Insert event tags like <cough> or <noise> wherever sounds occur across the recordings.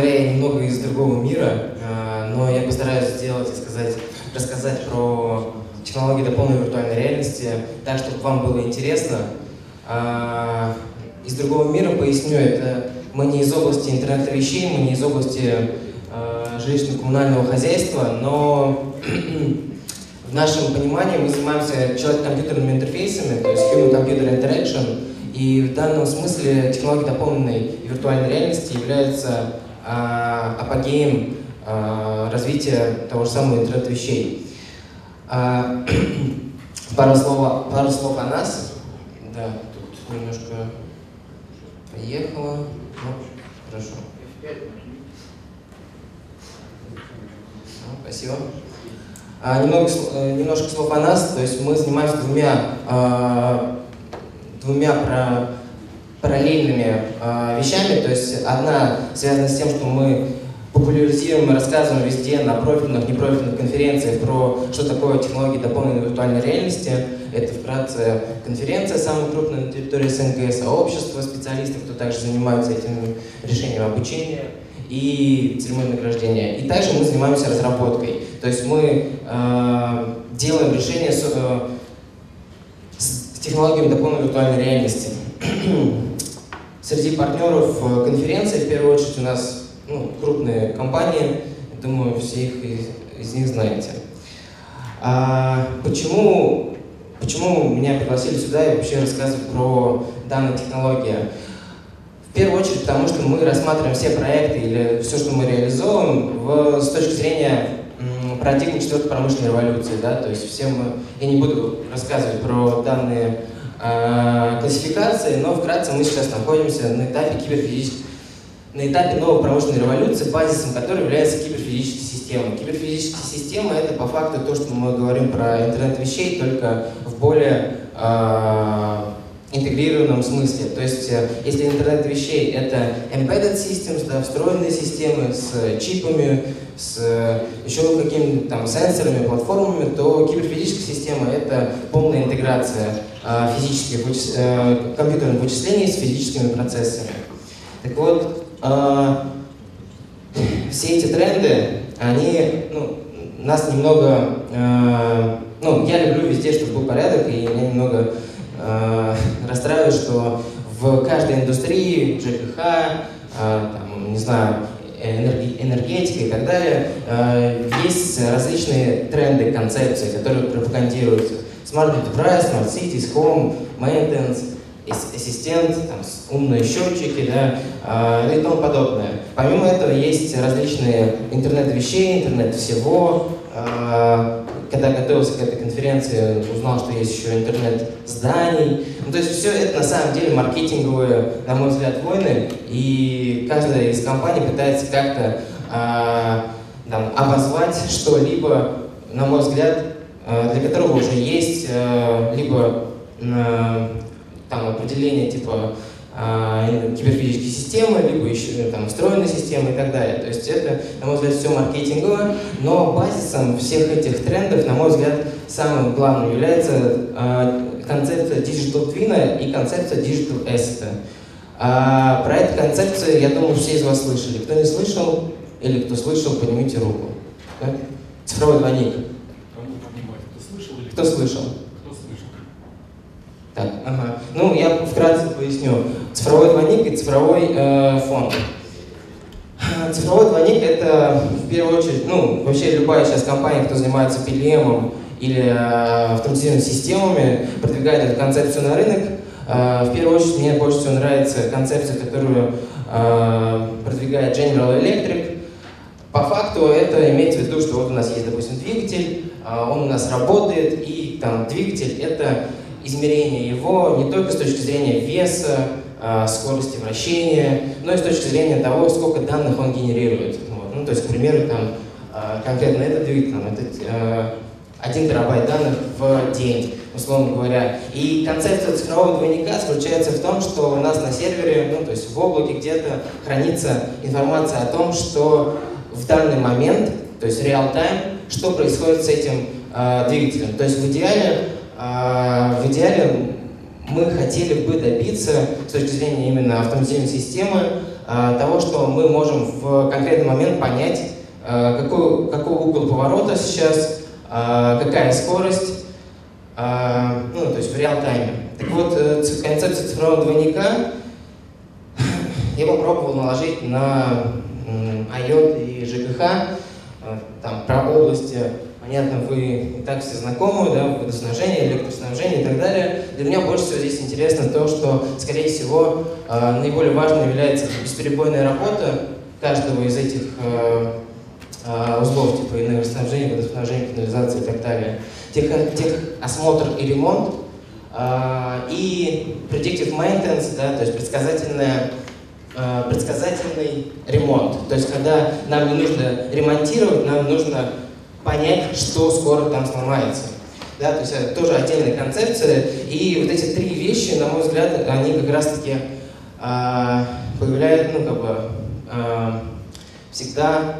говоря, я немного из другого мира, э, но я постараюсь сделать и сказать, рассказать про технологии дополненной виртуальной реальности так, чтобы вам было интересно. Э, из другого мира поясню, это мы не из области интернета вещей, мы не из области э, жилищно-коммунального хозяйства, но <clears throat> в нашем понимании мы занимаемся человек-компьютерными интерфейсами, то есть Human-Computer Interaction, и в данном смысле технология дополненной виртуальной реальности является а, апогеем а, развития того же самого интернета вещей. А, <clears throat> пару, слов, пару слов о нас. Да, тут немножко поехало. Ну, хорошо. Ну, спасибо. А, немного, э, немножко слов о нас. То есть мы занимаемся двумя, а, двумя про, параллельными а, вещами. То есть одна связана с тем, что мы популяризируем и рассказываем везде на профильных, непрофильных конференциях про что такое технологии дополненной виртуальной реальности. Это вкратце конференция, самая крупная на территории СНГ, сообщество специалистов, кто также занимается этим решением обучения и церемонии награждения. И также мы занимаемся разработкой. То есть мы э, делаем решения с, э, с технологиями дополненной виртуальной реальности. Среди партнеров э, конференции, в первую очередь, у нас ну, крупные компании, думаю, все их из, из них знаете. А почему, почему меня пригласили сюда и вообще рассказывать про данную технологию? В первую очередь, потому что мы рассматриваем все проекты или все, что мы реализуем, в, с точки зрения парадигмы четвертой промышленной революции. Да? То есть все мы, я не буду рассказывать про данные классификации, но вкратце мы сейчас находимся на этапе киберфизической на этапе новой промышленной революции, базисом которой является киберфизическая система. Киберфизическая система — это по факту то, что мы говорим про интернет вещей, только в более э, интегрированном смысле. То есть, э, если интернет вещей — это embedded systems, да, встроенные системы с чипами, с э, еще какими-то там сенсорами, платформами, то киберфизическая система — это полная интеграция физических вычис... э, компьютерных вычислений с физическими процессами. Так вот, э, все эти тренды, они ну, нас немного... Э, ну, я люблю везде, чтобы был порядок, и меня немного э, расстраивает, что в каждой индустрии, ЖКХ, э, там, не знаю, энергетика и так далее, э, есть различные тренды, концепции, которые пропагандируются. Smart Enterprise, Smart Cities, Home, Maintenance, ассистент, там, умные счетчики да, э, и тому подобное. Помимо этого есть различные интернет вещей, интернет всего, э, когда готовился к этой конференции, узнал, что есть еще интернет зданий. Ну, то есть все это на самом деле маркетинговые, на мой взгляд, войны, и каждая из компаний пытается как-то э, там, обозвать что-либо, на мой взгляд, для которого уже есть э, либо э, там определение типа э, киберфизические системы, либо еще там встроенные системы и так далее. То есть это, на мой взгляд, все маркетинговое, но базисом всех этих трендов, на мой взгляд, самым главным является э, концепция Digital Twin и концепция Digital Asset. А про эту концепцию, я думаю, все из вас слышали. Кто не слышал или кто слышал, поднимите руку. Да? Цифровой двойник. Кто слышал? Так, ага. Ну, я вкратце поясню. Цифровой двойник и цифровой э, фонд. Цифровой двойник — это, в первую очередь, ну, вообще любая сейчас компания, кто занимается PLM или э, автоматизированными системами, продвигает эту концепцию на рынок. Э, в первую очередь, мне больше всего нравится концепция, которую э, продвигает General Electric. По факту это имеется в виду, что вот у нас есть, допустим, двигатель, э, он у нас работает, и там двигатель — это измерение его не только с точки зрения веса, а, скорости вращения, но и с точки зрения того, сколько данных он генерирует. Вот. Ну, то есть, к примеру, там, а, конкретно этот двигатель, там, это 1 терабайт данных в день, условно говоря. И концепция цифрового двойника заключается в том, что у нас на сервере, ну, то есть в облаке где-то хранится информация о том, что в данный момент, то есть реал-тайм, что происходит с этим э, двигателем. То есть в идеале а, в идеале мы хотели бы добиться, с точки зрения именно автоматизированной системы, того, что мы можем в конкретный момент понять, какой, какой угол поворота сейчас, какая скорость, ну, то есть в реал-тайме. Так вот, э, концепция цифрового двойника я попробовал наложить на IOT и ЖКХ, там, про области понятно, вы и так все знакомы, да, водоснабжение, электроснабжение и так далее. Для меня больше всего здесь интересно то, что, скорее всего, э, наиболее важным является бесперебойная работа каждого из этих э, э, узлов, типа энергоснабжения, водоснабжения, канализации и так далее. Тех осмотр и ремонт, и predictive maintenance, да, то есть предсказательная предсказательный ремонт. То есть, когда нам не нужно ремонтировать, нам нужно понять, что скоро там сломается. Да, то есть это тоже отдельная концепция. И вот эти три вещи, на мой взгляд, они как раз-таки э, появляют, ну, как бы, э, всегда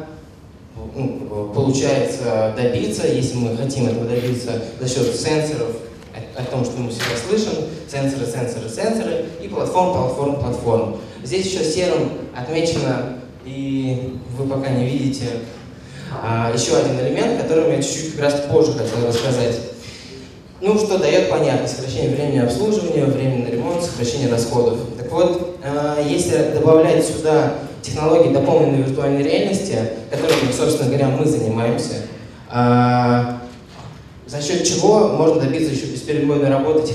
ну, получается добиться, если мы хотим этого добиться за счет сенсоров, о, о том, что мы всегда слышим, сенсоры, сенсоры, сенсоры, и платформ, платформ, платформ. Здесь еще серым отмечено, и вы пока не видите, а, еще один элемент, который я чуть-чуть как раз позже хотел рассказать. Ну, что дает понятно, сокращение времени обслуживания, времени на ремонт, сокращение расходов. Так вот, э, если добавлять сюда технологии дополненной виртуальной реальности, которыми, собственно говоря, мы занимаемся, э, за счет чего можно добиться еще бесперебойной работы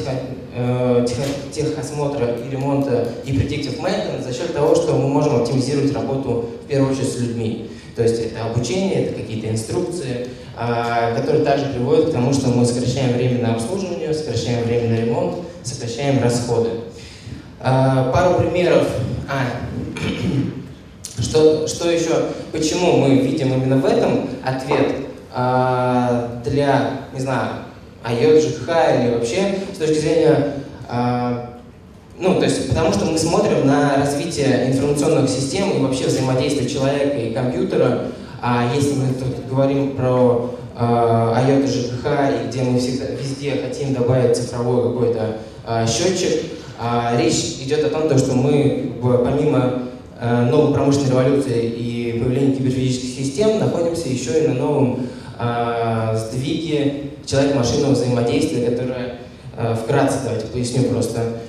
техосмотра и ремонта и predictive maintenance за счет того, что мы можем оптимизировать работу в первую очередь с людьми. То есть это обучение, это какие-то инструкции, а, которые также приводят к тому, что мы сокращаем время на обслуживание, сокращаем время на ремонт, сокращаем расходы. А, пару примеров. А, <clears throat> что, что еще, почему мы видим именно в этом ответ а, для, не знаю, IOT, ЖКХ или вообще с точки зрения ну, то есть, потому что мы смотрим на развитие информационных систем и вообще взаимодействие человека и компьютера. А если мы тут говорим про э, IoT ЖКХ, и где мы всегда, везде хотим добавить цифровой какой-то э, счетчик, э, речь идет о том, что мы помимо э, новой промышленной революции и появления киберфизических систем находимся еще и на новом э, сдвиге человек-машинного взаимодействия, которое э, вкратце, давайте поясню просто,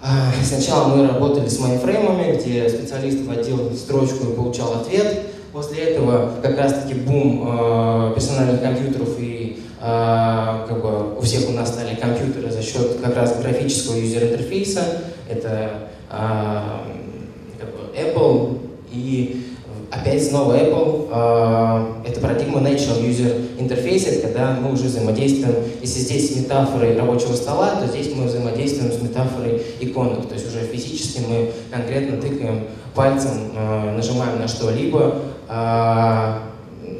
а, сначала мы работали с майнфреймами, где специалист вводил строчку и получал ответ. После этого как раз-таки бум э, персональных компьютеров и э, как бы у всех у нас стали компьютеры за счет как раз графического юзер-интерфейса. Это как бы Apple и опять снова Apple, э, это парадигма Natural User Interface, это когда мы уже взаимодействуем, если здесь метафорой рабочего стола, то здесь мы взаимодействуем с метафорой иконок, то есть уже физически мы конкретно тыкаем пальцем, э, нажимаем на что-либо, э,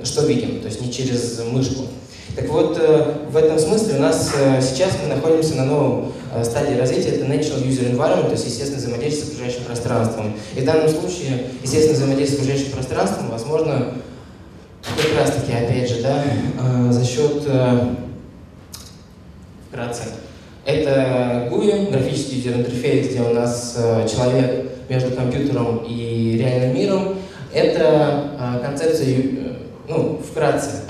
что видим, то есть не через мышку. Так вот, э, в этом смысле у нас э, сейчас мы находимся на новом стадии развития, это Natural User Environment, то есть естественное взаимодействие с окружающим пространством. И в данном случае естественное взаимодействие с окружающим пространством возможно как раз таки, опять же, да, за счет, вкратце, это GUI, графический юзер интерфейс, где у нас человек между компьютером и реальным миром. Это концепция, ну, вкратце,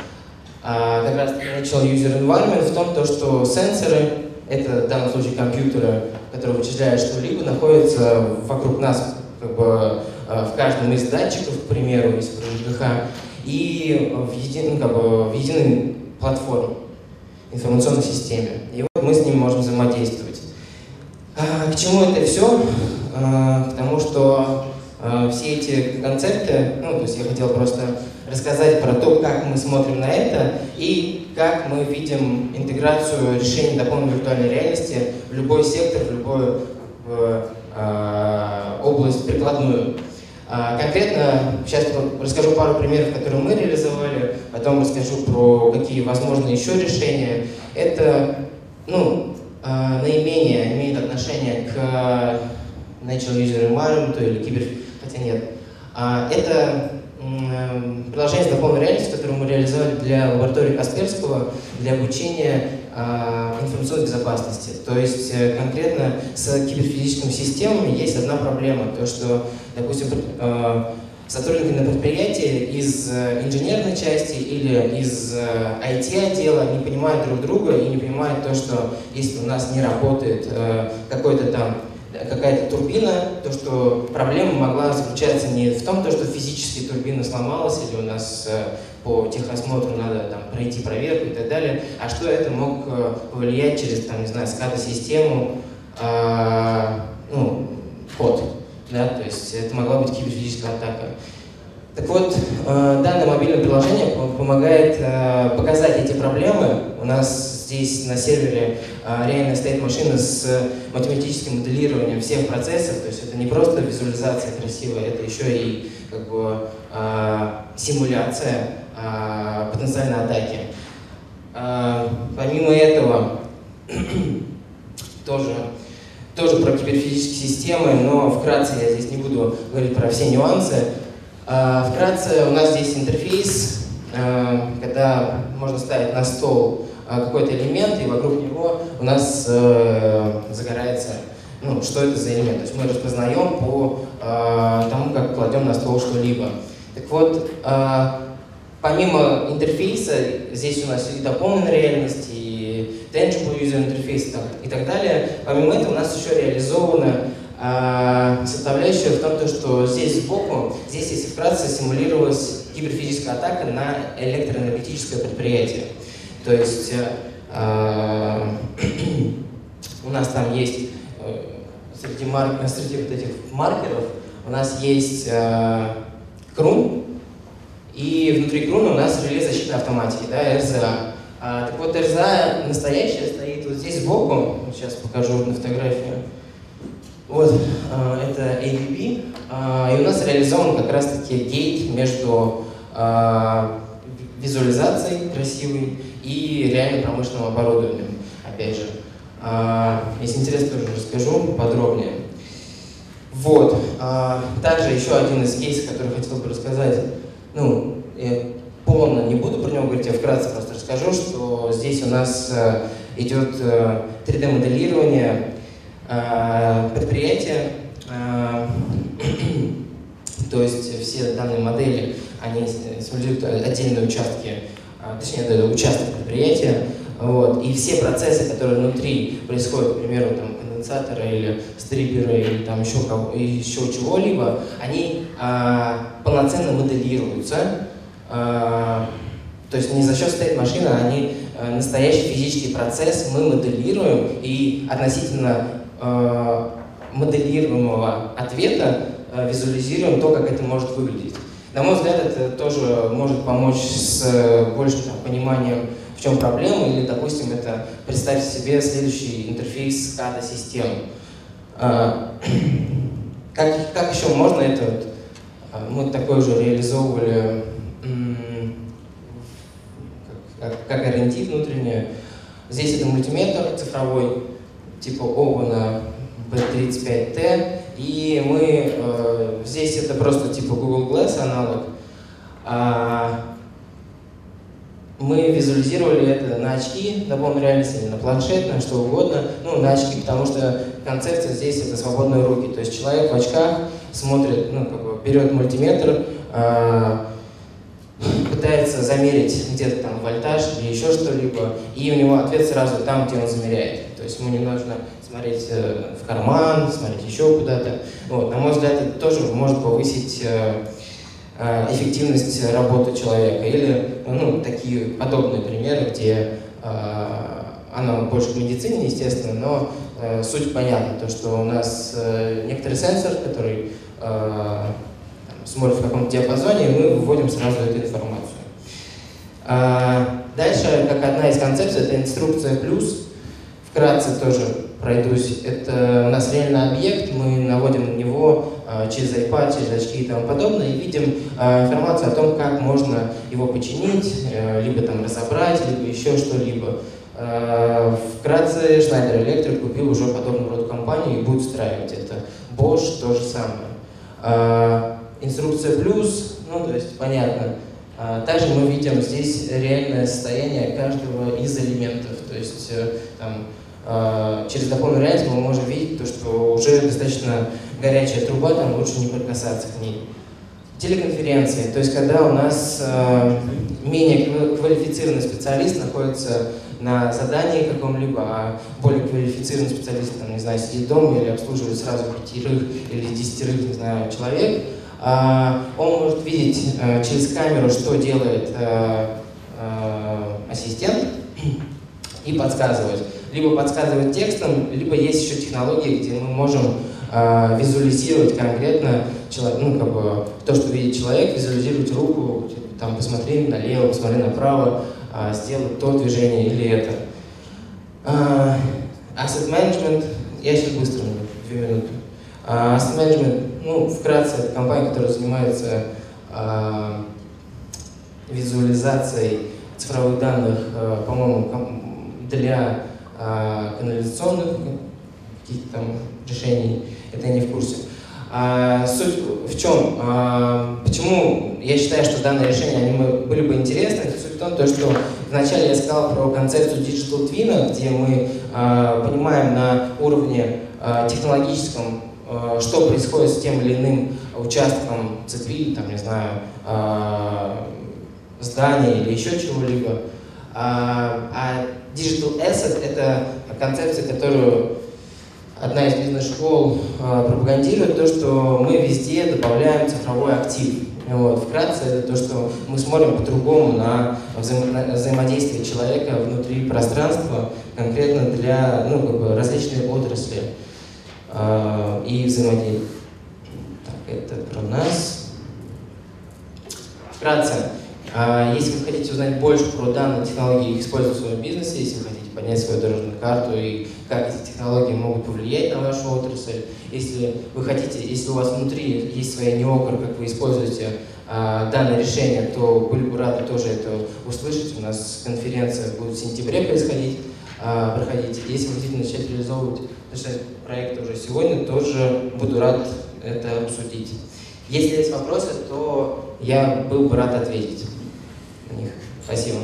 как раз Natural User Environment в том, то, что сенсоры, это в данном случае компьютеры, которые вычисляют что-либо, находятся вокруг нас как бы, а, в каждом из датчиков, к примеру, про ЖКХ, и в, един, ну, как бы, в единой платформе, информационной системе. И вот мы с ними можем взаимодействовать. А, к чему это все? А, к тому, что а, все эти концепты, ну, то есть я хотел просто рассказать про то, как мы смотрим на это и как мы видим интеграцию решений дополненной виртуальной реальности в любой сектор, в любую в, э, область прикладную. А, конкретно сейчас расскажу пару примеров, которые мы реализовали, потом расскажу про какие возможны еще решения. Это ну, э, наименее имеет отношение к Natural User Environment или кибер... хотя нет. Э, это приложение с дополненной реальностью, которое мы реализовали для лаборатории Касперского для обучения э, информационной безопасности. То есть э, конкретно с киберфизическими системами есть одна проблема, то что, допустим, э, сотрудники на предприятии из э, инженерной части или из IT-отдела э, не понимают друг друга и не понимают то, что если у нас не работает э, какой-то там какая-то турбина, то что проблема могла заключаться не в том, то, что физически турбина сломалась или у нас по техосмотру надо там, пройти проверку и так далее, а что это мог повлиять через, там, не знаю, SCADA-систему, э, ну, код да, то есть это могла быть киберфизическая атака. Так вот, э, данное мобильное приложение помогает э, показать эти проблемы. У нас здесь на сервере э, реально стоит машина с математическим моделированием всех процессов, то есть это не просто визуализация красивая, это еще и как бы симуляция потенциальной атаки. Помимо этого, <clears throat> тоже тоже про киберфизические системы, но вкратце я здесь не буду говорить про все нюансы. А, вкратце у нас здесь интерфейс, а, когда можно ставить на стол а, какой-то элемент, и вокруг него у нас э, загорается, ну, что это за элемент. То есть мы распознаем по тому, как кладем на стол что-либо. Так вот, помимо интерфейса, здесь у нас и дополненная реальность, и tangible user interface и так далее. Помимо этого у нас еще реализована э, составляющая в том, что здесь сбоку, здесь, если вкратце, симулировалась киберфизическая атака на электроэнергетическое предприятие. То есть э, <clears throat> у нас там есть э, среди, марк, среди вот этих маркеров у нас есть э, крун, и внутри круна у нас реле защитной автоматики, да, RZA. А, так вот, РЗА настоящая стоит вот здесь сбоку. Сейчас покажу на фотографию. Вот, а, это AVP. А, и у нас реализован как раз-таки гейт между а, визуализацией красивой и реально промышленным оборудованием. Опять же, а, если интересно, тоже расскажу подробнее. Вот. А, также еще один из кейсов, который хотел бы рассказать. Ну, полно не буду про него говорить, я вкратце просто расскажу, что здесь у нас э, идет 3D-моделирование э, э, предприятия, <clears throat> то есть все данные модели, они симулируют отдельные участки, точнее, это участок предприятия, вот, и все процессы, которые внутри происходят, к примеру, там, конденсатора или стрипера или там еще, еще чего-либо, они а, полноценно моделируются, а, то есть не за счет стоит машина, они а настоящий физический процесс мы моделируем и относительно э, моделируемого ответа э, визуализируем то, как это может выглядеть. На мой взгляд, это тоже может помочь с большим там, пониманием, в чем проблема, или, допустим, это представьте себе следующий интерфейс SCADA систем. Э, <clears throat> как, как еще можно это, мы такое уже реализовывали как, как ориентир внутренний. Здесь это мультиметр цифровой, типа Owen B35T, и мы, э, здесь это просто типа Google Glass аналог. А, мы визуализировали это на очки, на полной реальности, или на планшет, на что угодно, ну, на очки, потому что концепция здесь это свободные руки, то есть человек в очках смотрит, ну, как бы берет мультиметр, а, пытается замерить где-то там вольтаж или еще что-либо, и у него ответ сразу там, где он замеряет. То есть ему не нужно смотреть э, в карман, смотреть еще куда-то. Вот. На мой взгляд, это тоже может повысить э, э, эффективность работы человека. Или ну, такие подобные примеры, где она больше к медицине, естественно, но суть понятна, то, что у нас некоторый сенсор, который смотрит в каком-то диапазоне, и мы выводим сразу эту информацию. А, дальше, как одна из концепций, это инструкция плюс. Вкратце тоже пройдусь. Это у нас реальный объект, мы наводим на него а, через iPad, через очки и тому подобное, и видим а, информацию о том, как можно его починить, а, либо там разобрать, либо еще что-либо. Вкратце, Schneider Electric купил уже подобного рода компанию и будет устраивать это. Bosch то же самое. Инструкция плюс, ну, то есть понятно. А, также мы видим здесь реальное состояние каждого из элементов. То есть э, там, а, через дополненную реальность мы можем видеть то, что уже достаточно горячая труба, там лучше не прикасаться к ней. Телеконференции, то есть когда у нас э, менее квалифицированный специалист находится на задании каком-либо, а более квалифицированный специалист, там, не знаю, сидит дома или обслуживает сразу пятерых или десятерых, не знаю, человек, он может видеть э, через камеру, что делает э, э, ассистент и подсказывать. Либо подсказывать текстом, либо есть еще технологии, где мы можем э, визуализировать конкретно ну, как бы, то, что видит человек, визуализировать руку, типа, там, посмотри налево, посмотри направо, э, то движение или это. Э, asset management, я сейчас быстро, две минуты. Uh, asset management, ну, вкратце, это компания, которая занимается uh, визуализацией цифровых данных, uh, по-моему, для uh, канализационных каких-то там решений, это я не в курсе. А, суть в чем? А, почему я считаю, что данные решения они были бы интересны? Суть в том, что вначале я сказал про концепцию Digital Twin, где мы а, понимаем на уровне а, технологическом, что происходит с тем или иным участком цепи, там, не знаю, а, здания или еще чего-либо. А, а Digital Asset — это концепция, которую одна из бизнес-школ э, пропагандирует то, что мы везде добавляем цифровой актив. Вот. Вкратце, это то, что мы смотрим по-другому на, взаим... на взаимодействие человека внутри пространства, конкретно для ну, как бы различные отрасли э, и взаимодействия. Так, это про нас. Вкратце, э, если вы хотите узнать больше про данные технологии и их использовать в своем бизнесе, если вы хотите поднять свою дорожную карту и как эти технологии могут повлиять на вашу отрасль. Если вы хотите, если у вас внутри есть своя неокр, как вы используете а, данное решение, то были бы рады тоже это услышать. У нас конференция будет в сентябре происходить, а, проходить. Если вы хотите начать реализовывать начать проект уже сегодня, тоже буду рад это обсудить. Если есть вопросы, то я был бы рад ответить на них. Спасибо.